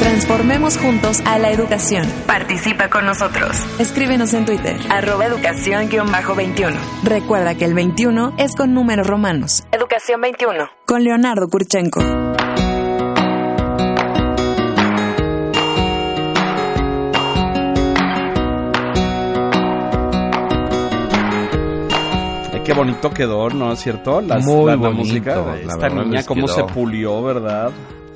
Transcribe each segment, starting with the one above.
Transformemos juntos a la educación. Participa con nosotros. Escríbenos en Twitter. Arroba educación-21. Recuerda que el 21 es con números romanos. Educación 21. Con Leonardo Kurchenko. Qué bonito quedó, ¿no es cierto? Las, Muy la, bonito, música de esta niña, cómo quedó. se pulió, ¿verdad?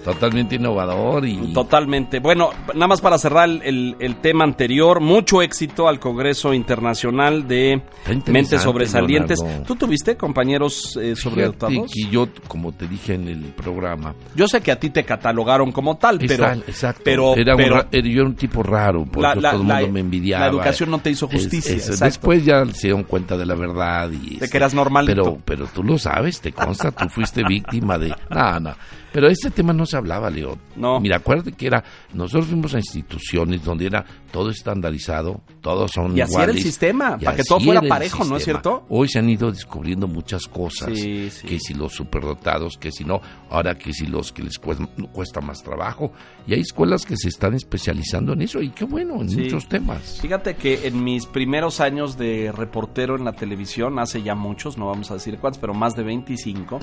Totalmente innovador y Totalmente. Bueno, nada más para cerrar el, el- tema anterior, mucho éxito al Congreso Internacional de Mentes Sobresalientes. Leonardo. ¿Tú tuviste compañeros eh, sobredotados? que yo, como te dije en el programa, Yo sé que a ti te catalogaron como tal, pero, exacto, pero, era un pero era- yo era un tipo raro, por La- eso la- todo el la- mundo me envidiaba. la educación no te hizo justicia, exacto. después ya se dieron cuenta de la verdad y de este, que eras normalito. pero pero tú lo sabes, te consta, tú fuiste víctima de no, no. Pero este tema no se hablaba, León. No. Mira, acuérdate que era nosotros fuimos a instituciones donde era todo estandarizado, todos son Y así era el sistema, Y para que todo fuera parejo, ¿no es cierto? Hoy se han ido descubriendo muchas cosas, Sí, sí. que si los superdotados, que si no, ahora que si los que les cuesta, cuesta más trabajo. Y hay escuelas que se están especializando en eso y qué bueno, en Sí. muchos temas. Fíjate que en mis primeros años de reportero en la televisión, hace ya muchos, no vamos a decir cuántos, pero más de 25,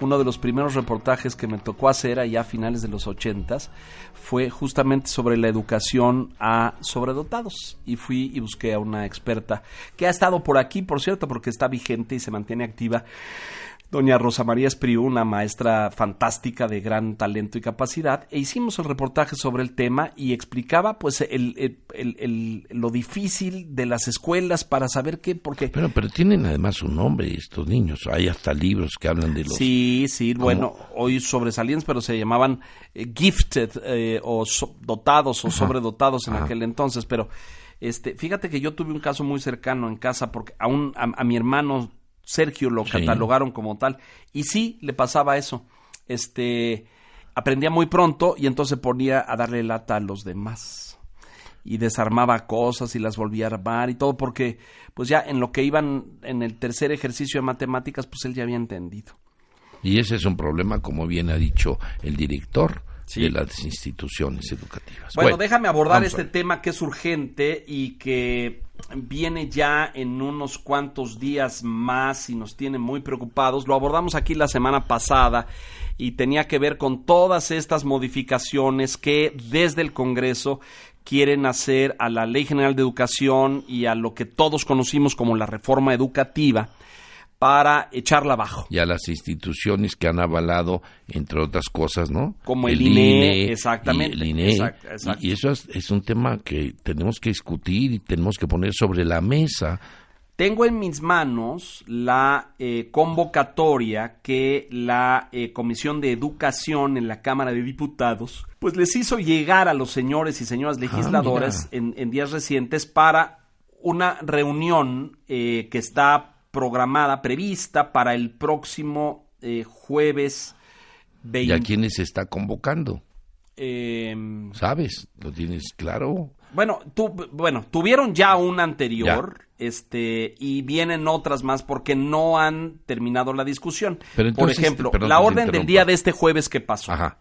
uno de los primeros reportajes que me tocó hacer allá a finales de los 80 fue justamente sobre la educación a sobredotados. Y fui y busqué a una experta que ha estado por aquí, por cierto, porque está vigente y se mantiene activa. Doña Rosa María Espriu, una maestra fantástica de gran talento y capacidad, e hicimos el reportaje sobre el tema y explicaba pues el, el- el- el- lo difícil de las escuelas para saber qué, porque Pero, pero tienen además un nombre estos niños. Hay hasta libros que hablan de los... sí, sí, bueno, hoy sobresalientes, pero se llamaban eh, gifted eh, o so- dotados o sobredotados en Ajá. aquel entonces, pero este, fíjate que yo tuve un caso muy cercano en casa porque a, un, a, a mi hermano Sergio lo Sí. catalogaron como tal y sí le pasaba eso. Este, aprendía muy pronto y entonces ponía a darle lata a los demás y desarmaba cosas y las volvía a armar y todo porque pues ya en lo que iban en el tercer ejercicio de matemáticas pues él ya había entendido. Y ese es un problema, como bien ha dicho el director Sí. de las instituciones educativas. Bueno, déjame abordar este tema que es urgente y que viene ya en unos cuantos días más y nos tiene muy preocupados. Lo abordamos aquí la semana pasada y tenía que ver con todas estas modificaciones que desde el Congreso quieren hacer a la Ley General de Educación y a lo que todos conocimos como la reforma educativa para echarla abajo. Y a las instituciones que han avalado, entre otras cosas, ¿no? Como el INE, y exactamente, el INE. exacto, exacto. Y, y eso es, es un tema que tenemos que discutir y tenemos que poner sobre la mesa. Tengo en mis manos la eh, convocatoria que la eh, Comisión de Educación en la Cámara de Diputados pues les hizo llegar a los señores y señoras legisladores en, en días recientes para una reunión eh, que está programada, prevista para el próximo eh, jueves ¿Y 20. a quiénes se está convocando? em, ¿Sabes? ¿Lo tienes claro? Bueno, tu- bueno, tuvieron ya una anterior, este, y vienen otras más porque no han terminado la discusión. Pero Por ejemplo, perdón la orden del día de este jueves que pasó. Ajá.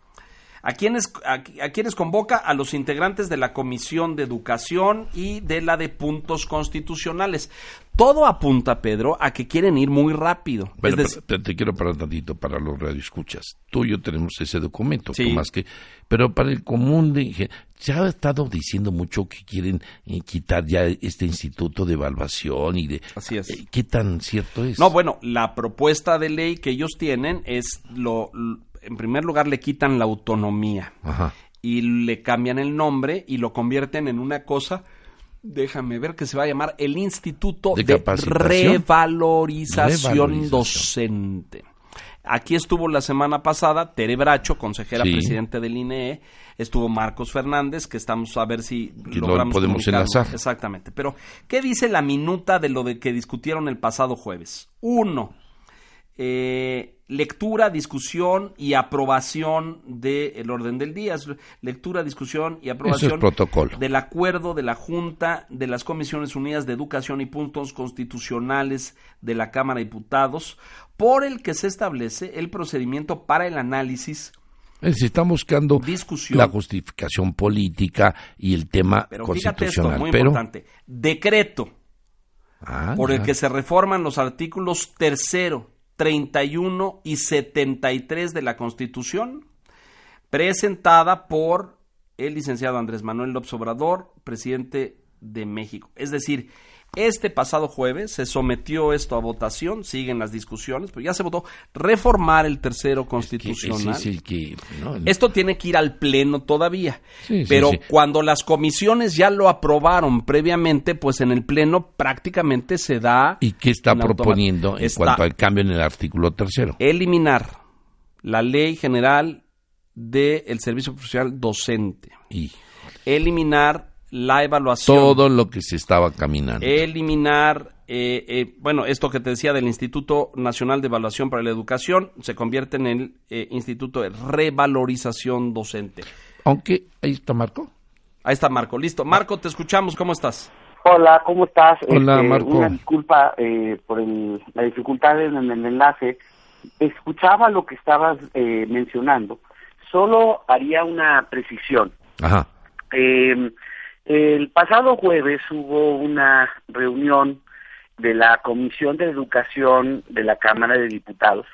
¿A quienes, a, a quienes convoca? A los integrantes de la Comisión de Educación y de la de Puntos Constitucionales. Todo apunta, Pedro, a que quieren ir muy rápido. Bueno, Es decir, pero te, te quiero parar tantito para los radioescuchas. Tú y yo tenemos ese documento, Sí. más que, pero para el común de se ha estado diciendo mucho que quieren eh, quitar ya este instituto de evaluación y de Así es. eh, qué tan cierto es. No, bueno, la propuesta de ley que ellos tienen es lo, en primer lugar le quitan la autonomía Ajá. y le cambian el nombre y lo convierten en una cosa déjame ver que se va a llamar el Instituto ¿De? Revalorización, Revalorización. Docente. Aquí estuvo la semana pasada Tere Bracho, consejera Sí. presidente del INE, estuvo Marcos Fernández, que estamos a ver si Que lo logramos podemos comunicarlo. enlazar. Exactamente. Pero, ¿qué dice la minuta de lo de que discutieron el pasado jueves? Uno, eh, lectura, discusión y aprobación del orden del día. Es Lectura, discusión y aprobación protocolo. del acuerdo de la Junta de las Comisiones Unidas de Educación y Puntos Constitucionales de la Cámara de Diputados, por el que se establece el procedimiento para el análisis Es decir, están buscando Discusión. la justificación política y el tema Pero fíjate esto, constitucional. muy pero, importante. Decreto Ah, por el que se reforman los artículos tercero, 31 y 73 de la Constitución, presentada por el licenciado Andrés Manuel López Obrador, presidente de México. Es decir, este pasado jueves se sometió esto a votación, siguen las discusiones, pero ya se votó reformar el tercero constitucional. es que, ¿no? Esto tiene que ir al pleno todavía. Sí, pero sí. cuando las comisiones ya lo aprobaron previamente, pues en el pleno prácticamente se da ¿Y qué está en proponiendo en Está cuanto al cambio en el artículo tercero? eliminar la ley general del servicio profesional docente, Y eliminar la evaluación, todo lo que se estaba caminando. eliminar, eh, eh, bueno, esto que te decía del Instituto Nacional de Evaluación para la Educación, se convierte en el eh, Instituto de Revalorización Docente. Aunque, ahí está Marco. Ahí está Marco, listo. Marco, te escuchamos, ¿cómo estás? Hola, ¿cómo estás? Hola, Este, Marco. Una disculpa eh, por el- la dificultad en, en el enlace. Escuchaba lo que estabas eh, mencionando. Solo haría una precisión. Ajá. Eh, el pasado jueves hubo una reunión de la Comisión de Educación de la Cámara de Diputados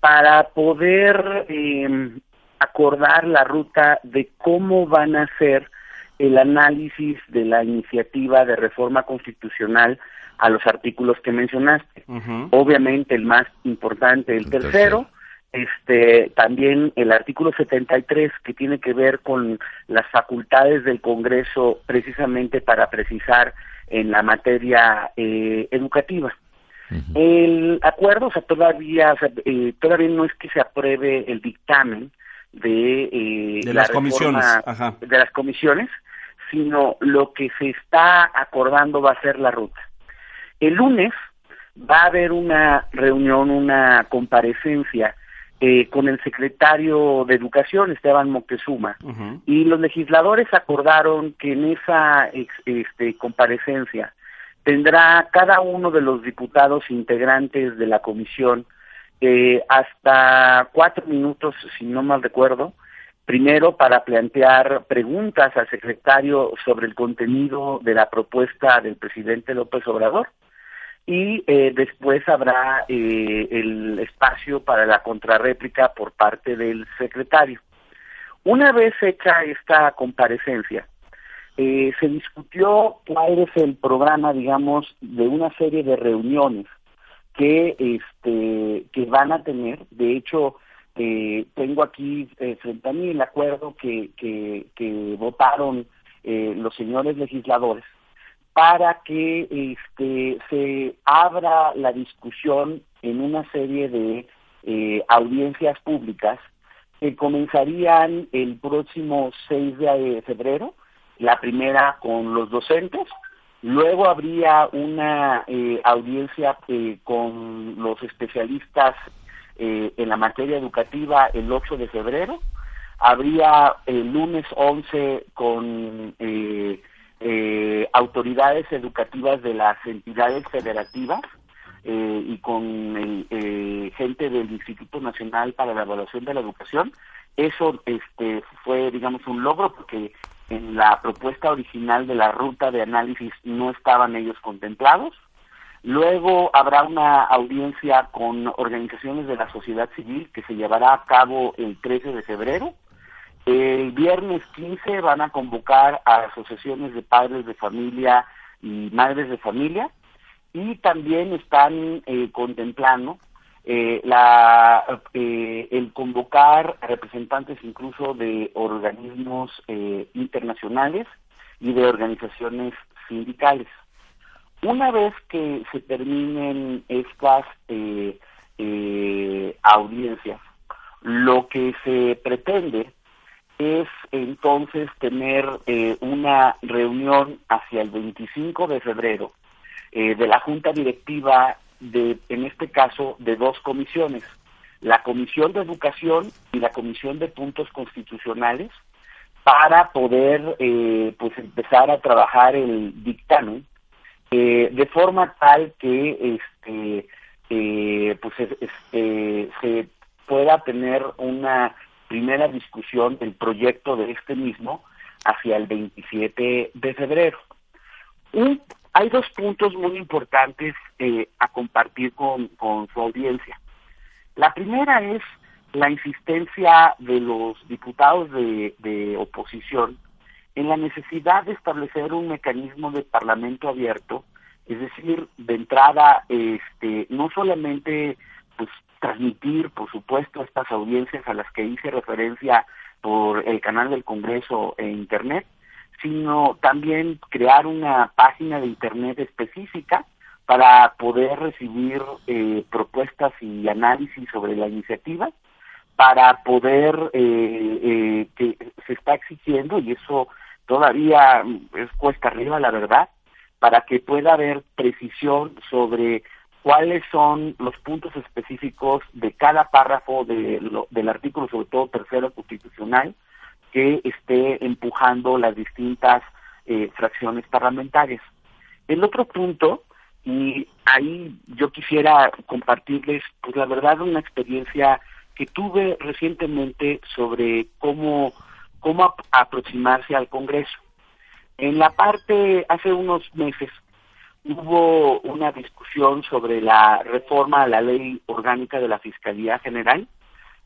para poder eh, acordar la ruta de cómo van a ser el análisis de la iniciativa de reforma constitucional a los artículos que mencionaste. Obviamente el más importante, el El tercero, tercero. Este también el artículo 73 que tiene que ver con las facultades del Congreso precisamente para precisar en la materia eh, educativa. El acuerdo, o sea, todavía, o sea, eh, todavía no es que se apruebe el dictamen de, eh, De la las comisiones, ajá. de las comisiones, sino lo que se está acordando va a ser la ruta. El lunes va a haber una reunión, una comparecencia eh, con el secretario de Educación, Esteban Moctezuma, y los legisladores acordaron que en esa este, comparecencia tendrá cada uno de los diputados integrantes de la comisión eh, hasta cuatro minutos, si no mal recuerdo, primero para plantear preguntas al secretario sobre el contenido de la propuesta del presidente López Obrador y eh, después habrá eh, el espacio para la contrarréplica por parte del secretario. Una vez hecha esta comparecencia, eh, se discutió cuál es el programa, digamos, de una serie de reuniones que, este, que van a tener. De hecho, eh, tengo aquí eh, frente a mí el acuerdo que, que, que votaron eh, los señores legisladores para que este, se abra la discusión en una serie de eh, audiencias públicas que comenzarían el próximo 6 de febrero, la primera con los docentes, luego habría una eh, audiencia eh, con los especialistas eh, en la materia educativa el 8 de febrero, habría el lunes 11 con eh, autoridades educativas de las entidades federativas eh, y con el, eh, gente del Instituto Nacional para la Evaluación de la Educación. Eso este, fue, digamos, un logro porque en la propuesta original de la ruta de análisis no estaban ellos contemplados. Luego habrá una audiencia con organizaciones de la sociedad civil que se llevará a cabo el 13 de febrero. El viernes 15 van a convocar a asociaciones de padres de familia y madres de familia y también están eh, contemplando eh, la, eh, el convocar a representantes incluso de organismos eh, internacionales y de organizaciones sindicales. Una vez que se terminen estas eh, audiencias, lo que se pretende es entonces tener eh, una reunión hacia el 25 de febrero eh, de la Junta Directiva de, en este caso, de dos comisiones, la Comisión de Educación y la Comisión de Puntos Constitucionales, para poder eh, pues empezar a trabajar el dictamen eh, de forma tal que este eh, pues es- es- eh, se pueda tener una primera discusión del proyecto de este mismo hacia el 27 de febrero. hay dos puntos muy importantes eh, a compartir con, su audiencia. La primera es la insistencia de los diputados de, de oposición en la necesidad de establecer un mecanismo de parlamento abierto, es decir, de entrada, este, no solamente pues transmitir, por supuesto, estas audiencias a las que hice referencia por el canal del Congreso e Internet, sino también crear una página de Internet específica para poder recibir eh, propuestas y análisis sobre la iniciativa, para poder, eh, eh, que se está exigiendo, y eso todavía es cuesta arriba, la verdad, para que pueda haber precisión sobre cuáles son los puntos específicos de cada párrafo del artículo, sobre todo tercero constitucional, que esté empujando las distintas eh, fracciones parlamentarias. El otro punto, y ahí yo quisiera compartirles, pues la verdad, una experiencia que tuve recientemente sobre cómo, cómo aproximarse al Congreso. En la parte, hace unos meses, hubo una discusión sobre la reforma a la ley orgánica de la Fiscalía General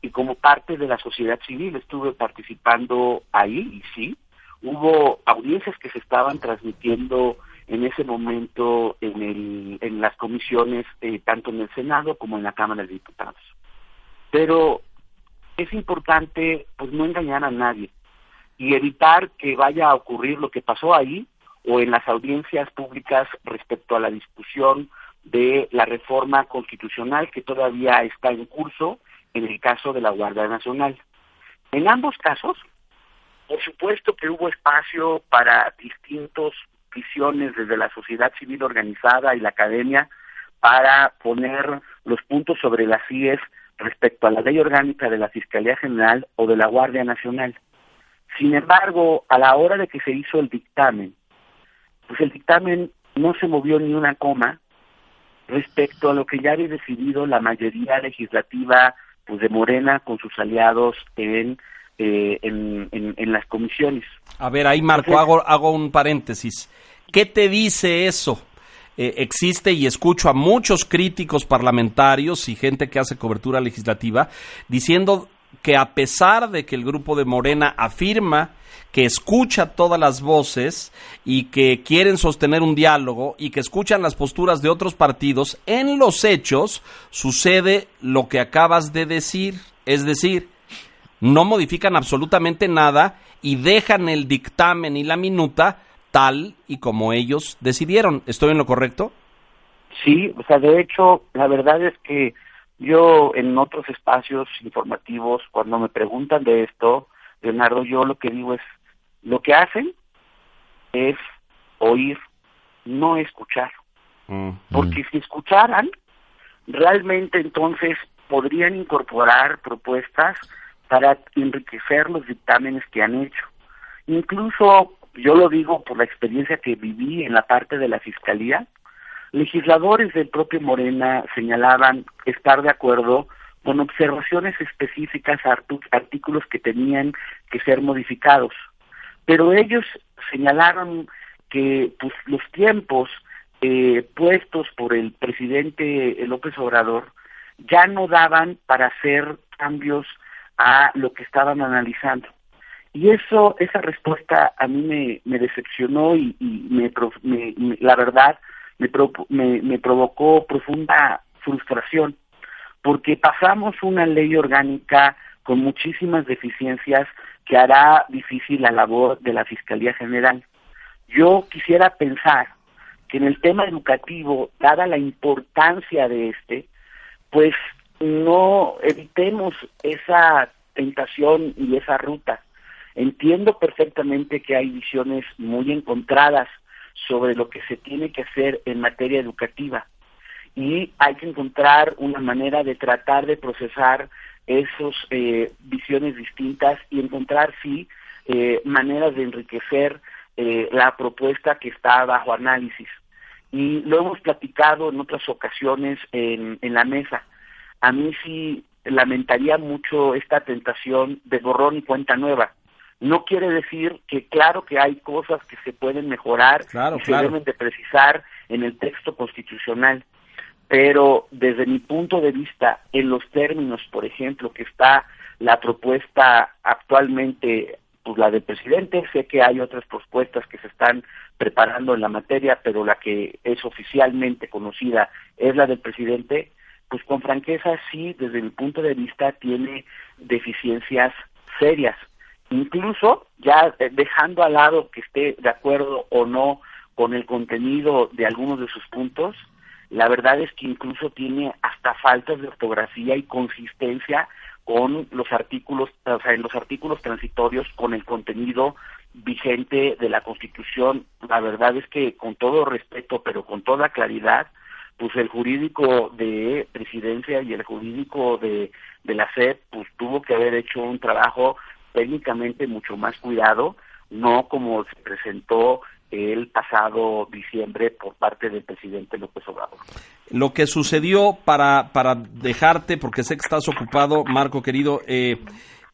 y como parte de la sociedad civil estuve participando ahí y sí, hubo audiencias que se estaban transmitiendo en ese momento en, el, en las comisiones, eh, tanto en el Senado como en la Cámara de Diputados. Pero es importante pues no engañar a nadie y evitar que vaya a ocurrir lo que pasó ahí o en las audiencias públicas respecto a la discusión de la reforma constitucional que todavía está en curso en el caso de la Guardia Nacional. En ambos casos, por supuesto que hubo espacio para distintas visiones desde la sociedad civil organizada y la academia para poner los puntos sobre las CIES respecto a la ley orgánica de la Fiscalía General o de la Guardia Nacional. Sin embargo, a la hora de que se hizo el dictamen, pues el dictamen no se movió ni una coma respecto a lo que ya había decidido la mayoría legislativa pues de Morena con sus aliados en, eh, en, las comisiones. A ver, ahí Marco, hago, hago un paréntesis. ¿Qué te dice eso? Eh, existe y escucho a muchos críticos parlamentarios y gente que hace cobertura legislativa diciendo que a pesar de que el grupo de Morena afirma que escucha todas las voces y que quieren sostener un diálogo y que escuchan las posturas de otros partidos, en los hechos sucede lo que acabas de decir, es decir, no modifican absolutamente nada y dejan el dictamen y la minuta tal y como ellos decidieron. ¿Estoy en lo correcto? Sí, o sea, de hecho, la verdad es que yo en otros espacios informativos, cuando me preguntan de esto, Leonardo, yo lo que digo es, lo que hacen es oír, no escuchar. Mm, Porque mm. si escucharan, realmente entonces podrían incorporar propuestas para enriquecer los dictámenes que han hecho. Incluso, yo lo digo por la experiencia que viví en la parte de la Fiscalía, legisladores del propio Morena señalaban estar de acuerdo con observaciones específicas a artículos que tenían que ser modificados. Pero ellos señalaron que pues, los tiempos eh, puestos por el presidente López Obrador ya no daban para hacer cambios a lo que estaban analizando. Y eso, esa respuesta a mí me, me decepcionó y, me, la verdad me, me, me provocó profunda frustración porque pasamos una ley orgánica con muchísimas deficiencias que hará difícil la labor de la Fiscalía General. Yo quisiera pensar que en el tema educativo, dada la importancia de este, pues no evitemos esa tentación y esa ruta. Entiendo perfectamente que hay visiones muy encontradas sobre lo que se tiene que hacer en materia educativa, y hay que encontrar una manera de tratar de procesar esas eh, visiones distintas y encontrar, sí, eh, maneras de enriquecer eh, la propuesta que está bajo análisis. Y lo hemos platicado en otras ocasiones en, en la mesa. A mí sí lamentaría mucho esta tentación de borrón y cuenta nueva. No quiere decir que claro que hay cosas que se pueden mejorar y se deben de precisar en el texto constitucional, pero desde mi punto de vista, en los términos, por ejemplo, que está la propuesta actualmente, pues la del presidente, sé que hay otras propuestas que se están preparando en la materia, pero la que es oficialmente conocida es la del presidente, pues con franqueza sí, desde mi punto de vista, tiene deficiencias serias. Incluso, ya eh, dejando al lado que esté de acuerdo o no con el contenido de algunos de sus puntos, la verdad es que incluso tiene hasta faltas de ortografía y consistencia con los artículos, o sea, en los artículos transitorios con el contenido vigente de la Constitución. La verdad es que con todo respeto, pero con toda claridad, pues el jurídico de presidencia y el jurídico de, de la SED, pues tuvo que haber hecho un trabajo técnicamente mucho más cuidado, no como se presentó el pasado diciembre por parte del presidente López Obrador. Lo que sucedió para, para dejarte, porque sé que estás ocupado, Marco querido, eh,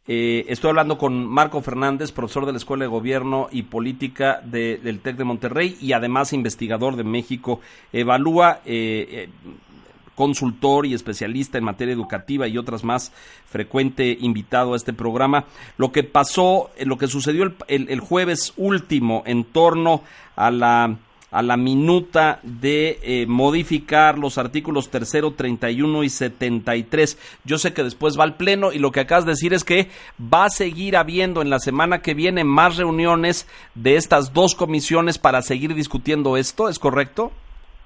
eh, estoy hablando con Marco Fernández, profesor de la Escuela de Gobierno y Política del TEC de Monterrey y además investigador de México. Evalúa eh, consultor y especialista en materia educativa y otras más, frecuente invitado a este programa. Lo que pasó, eh, lo que sucedió el, jueves último en torno a la a la minuta de eh, modificar los artículos tercero, 31 y 73. Yo sé que después va al pleno y lo que acabas de decir es que va a seguir habiendo en la semana que viene más reuniones de estas dos comisiones para seguir discutiendo esto, ¿es correcto?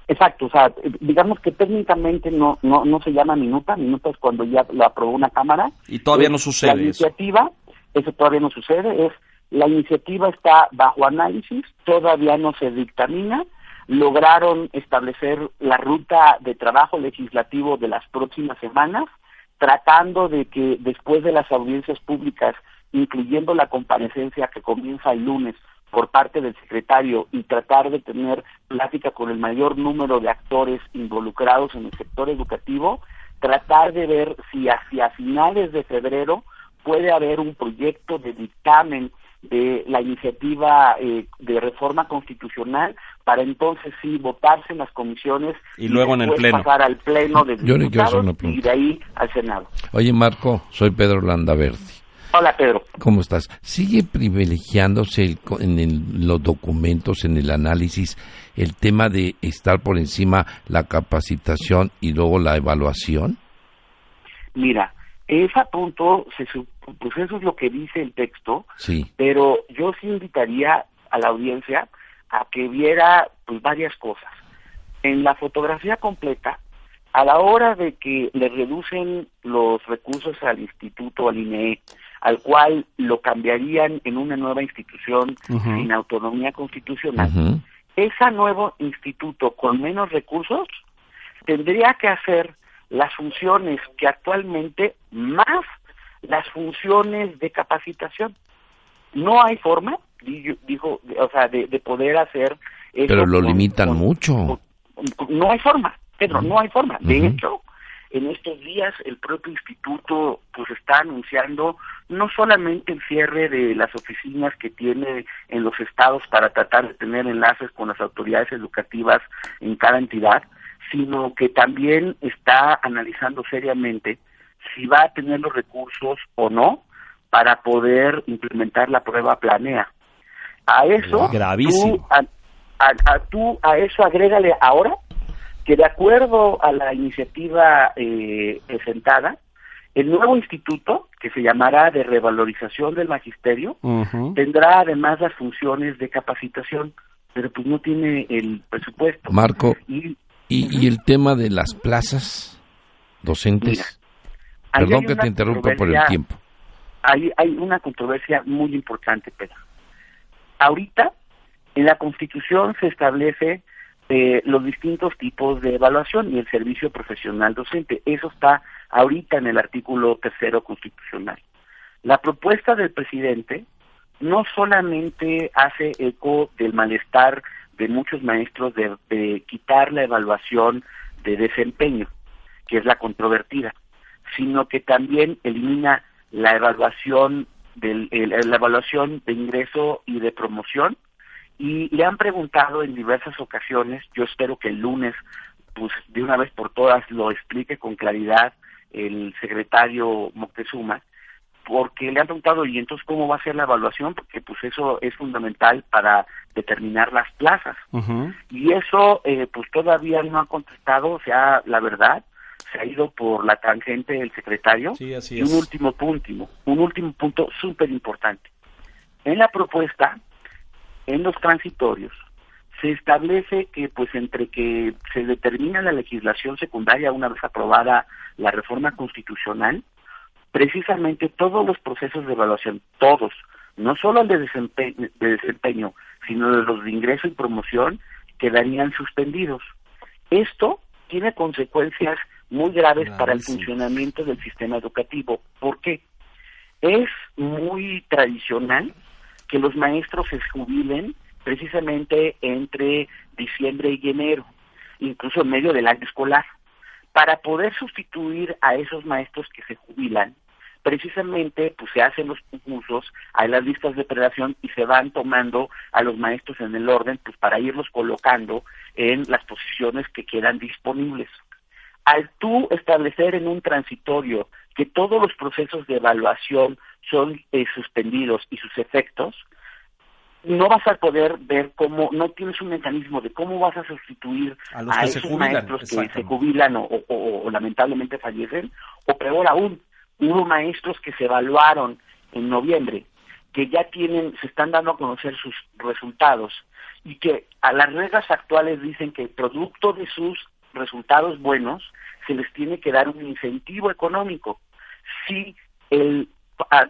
Exacto, o sea, digamos que técnicamente no no no se llama minuta, minuta es cuando ya lo aprobó una cámara. Y todavía no sucede. La iniciativa, eso. todavía no sucede, es la iniciativa está bajo análisis, todavía no se dictamina, lograron establecer la ruta de trabajo legislativo de las próximas semanas, tratando de que después de las audiencias públicas, incluyendo la comparecencia que comienza el lunes, por parte del secretario y tratar de tener plática con el mayor número de actores involucrados en el sector educativo, tratar de ver si hacia finales de febrero puede haber un proyecto de dictamen de la iniciativa eh, de reforma constitucional para entonces sí votarse en las comisiones y, luego en el pleno pasar al pleno de diputados y de ahí al senado. Oye Marco, soy Pedro Landaverdi. Hola, Pedro. ¿Cómo estás? ¿Sigue privilegiándose en los documentos, en el análisis, el tema de estar por encima la capacitación y luego la evaluación? Mira, ese punto, se, pues eso es lo que dice el texto, sí. pero yo sí invitaría a la audiencia a que viera pues, varias cosas. En la fotografía completa, a la hora de que le reducen los recursos al instituto, al INE, al cual lo cambiarían en una nueva institución sin autonomía constitucional, ese nuevo instituto con menos recursos tendría que hacer las funciones que actualmente más las funciones de capacitación. No hay forma, dijo, o sea, de, poder hacer Pero lo limitan mucho. no hay forma, Pedro, no hay forma. De hecho, en estos días el propio instituto pues está anunciando no solamente el cierre de las oficinas que tiene en los estados para tratar de tener enlaces con las autoridades educativas en cada entidad, sino que también está analizando seriamente si va a tener los recursos o no para poder implementar la prueba planea. A eso, Gravísimo. a, tú a eso agrégale ahora que de acuerdo a la iniciativa eh, presentada, el nuevo instituto, que se llamará de revalorización del magisterio, tendrá además las funciones de capacitación, pero pues no tiene el presupuesto. Marco, ¿y, y, el tema de las plazas docentes? Perdón que te interrumpa por el tiempo. Hay, hay una controversia muy importante, Pedro. Ahorita, en la Constitución se establece eh, los distintos tipos de evaluación y el servicio profesional docente. Eso está ahorita en el artículo tercero constitucional. La propuesta del presidente no solamente hace eco del malestar de muchos maestros de, quitar la evaluación de desempeño, que es la controvertida, sino que también elimina la evaluación del, la evaluación de ingreso y de promoción y le han preguntado en diversas ocasiones, yo espero que el lunes pues de una vez por todas lo explique con claridad el secretario Moctezuma, porque le han preguntado, y entonces cómo va a ser la evaluación, porque pues eso es fundamental para determinar las plazas. Y eso eh, pues todavía no ha contestado, o sea, la verdad, se ha ido por la tangente el secretario. Sí, así y un último punto, un último punto súper importante. En la propuesta, en los transitorios, se establece que pues entre que se determina la legislación secundaria una vez aprobada la reforma constitucional, precisamente todos los procesos de evaluación, todos, no solo el de desempeño, de desempeño sino de los de ingreso y promoción, quedarían suspendidos. Esto tiene consecuencias muy graves para el funcionamiento del sistema educativo. ¿Por qué? Es muy tradicional que los maestros se jubilen precisamente entre diciembre y enero, incluso en medio del año escolar. Para poder sustituir a esos maestros que se jubilan, precisamente pues se hacen los concursos, hay las listas de predación y se van tomando a los maestros en el orden pues para irlos colocando en las posiciones que quedan disponibles. Al tú establecer en un transitorio que todos los procesos de evaluación son eh, suspendidos y sus efectos, no vas a poder ver cómo, no tienes un mecanismo de cómo vas a sustituir a, esos maestros que se jubilan o, lamentablemente fallecen, o peor aún, hubo maestros que se evaluaron en noviembre, que ya tienen, se están dando a conocer sus resultados y que a las reglas actuales dicen que producto de sus resultados buenos se les tiene que dar un incentivo económico. Si el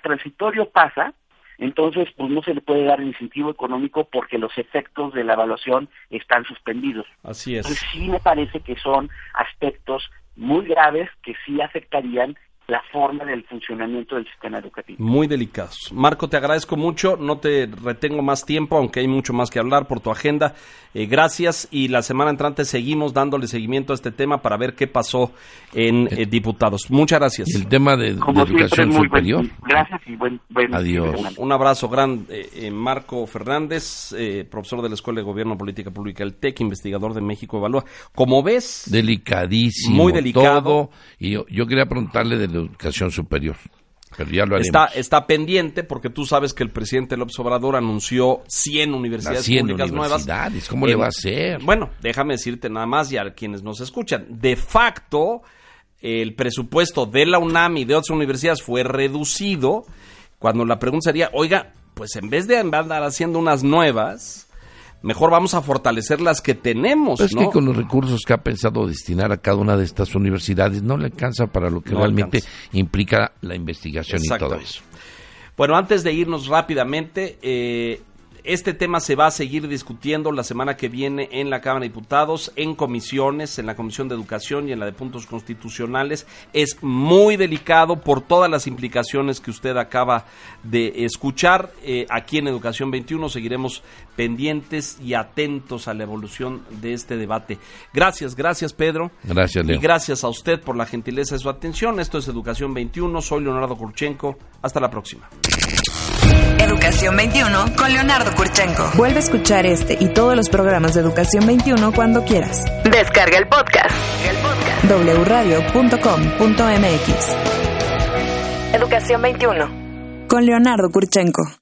transitorio pasa, entonces pues no se le puede dar incentivo económico porque los efectos de la evaluación están suspendidos. Así es. Entonces sí me parece que son aspectos muy graves que sí afectarían la forma del funcionamiento del sistema educativo. Muy delicados. Marco, te agradezco mucho, no te retengo más tiempo, aunque hay mucho más que hablar por tu agenda. Eh, gracias y la semana entrante seguimos dándole seguimiento a este tema para ver qué pasó en eh, diputados. Muchas gracias. El tema de, educación superior. gracias y buen, buen Adiós. Un abrazo grande, eh, Marco Fernández, profesor de la Escuela de Gobierno Política Pública, el TEC, investigador de México Evalúa. Como ves, delicadísimo. Muy delicado. y yo, yo quería preguntarle de educación superior. Pero ya lo está, está pendiente porque tú sabes que el presidente López Obrador anunció 100 universidades 100 públicas universidades. nuevas. ¿Cómo le va a hacer? Bueno, déjame decirte nada más y a quienes nos escuchan. De facto, el presupuesto de la UNAM y de otras universidades fue reducido cuando la pregunta sería, oiga, pues en vez de andar haciendo unas nuevas, mejor vamos a fortalecer las que tenemos. es que con los recursos que ha pensado destinar a cada una de estas universidades no le alcanza para lo que realmente implica la investigación y todo eso. Bueno, antes de irnos rápidamente, eh, este tema se va a seguir discutiendo la semana que viene en la Cámara de Diputados, en comisiones, en la Comisión de Educación y en la de Puntos Constitucionales. Es muy delicado por todas las implicaciones que usted acaba de escuchar. Eh, aquí en Educación 21 seguiremos pendientes y atentos a la evolución de este debate. Gracias, gracias Pedro. Gracias, Leo. Y gracias a usted por la gentileza de su atención. Esto es Educación 21. Soy Leonardo Kurchenko. Hasta la próxima. Educación 21 con Leonardo Kurchenko. Vuelve a escuchar este y todos los programas de Educación 21 cuando quieras. Descarga el podcast. El podcast. wradio.com.mx. Educación 21. Con Leonardo Kurchenko.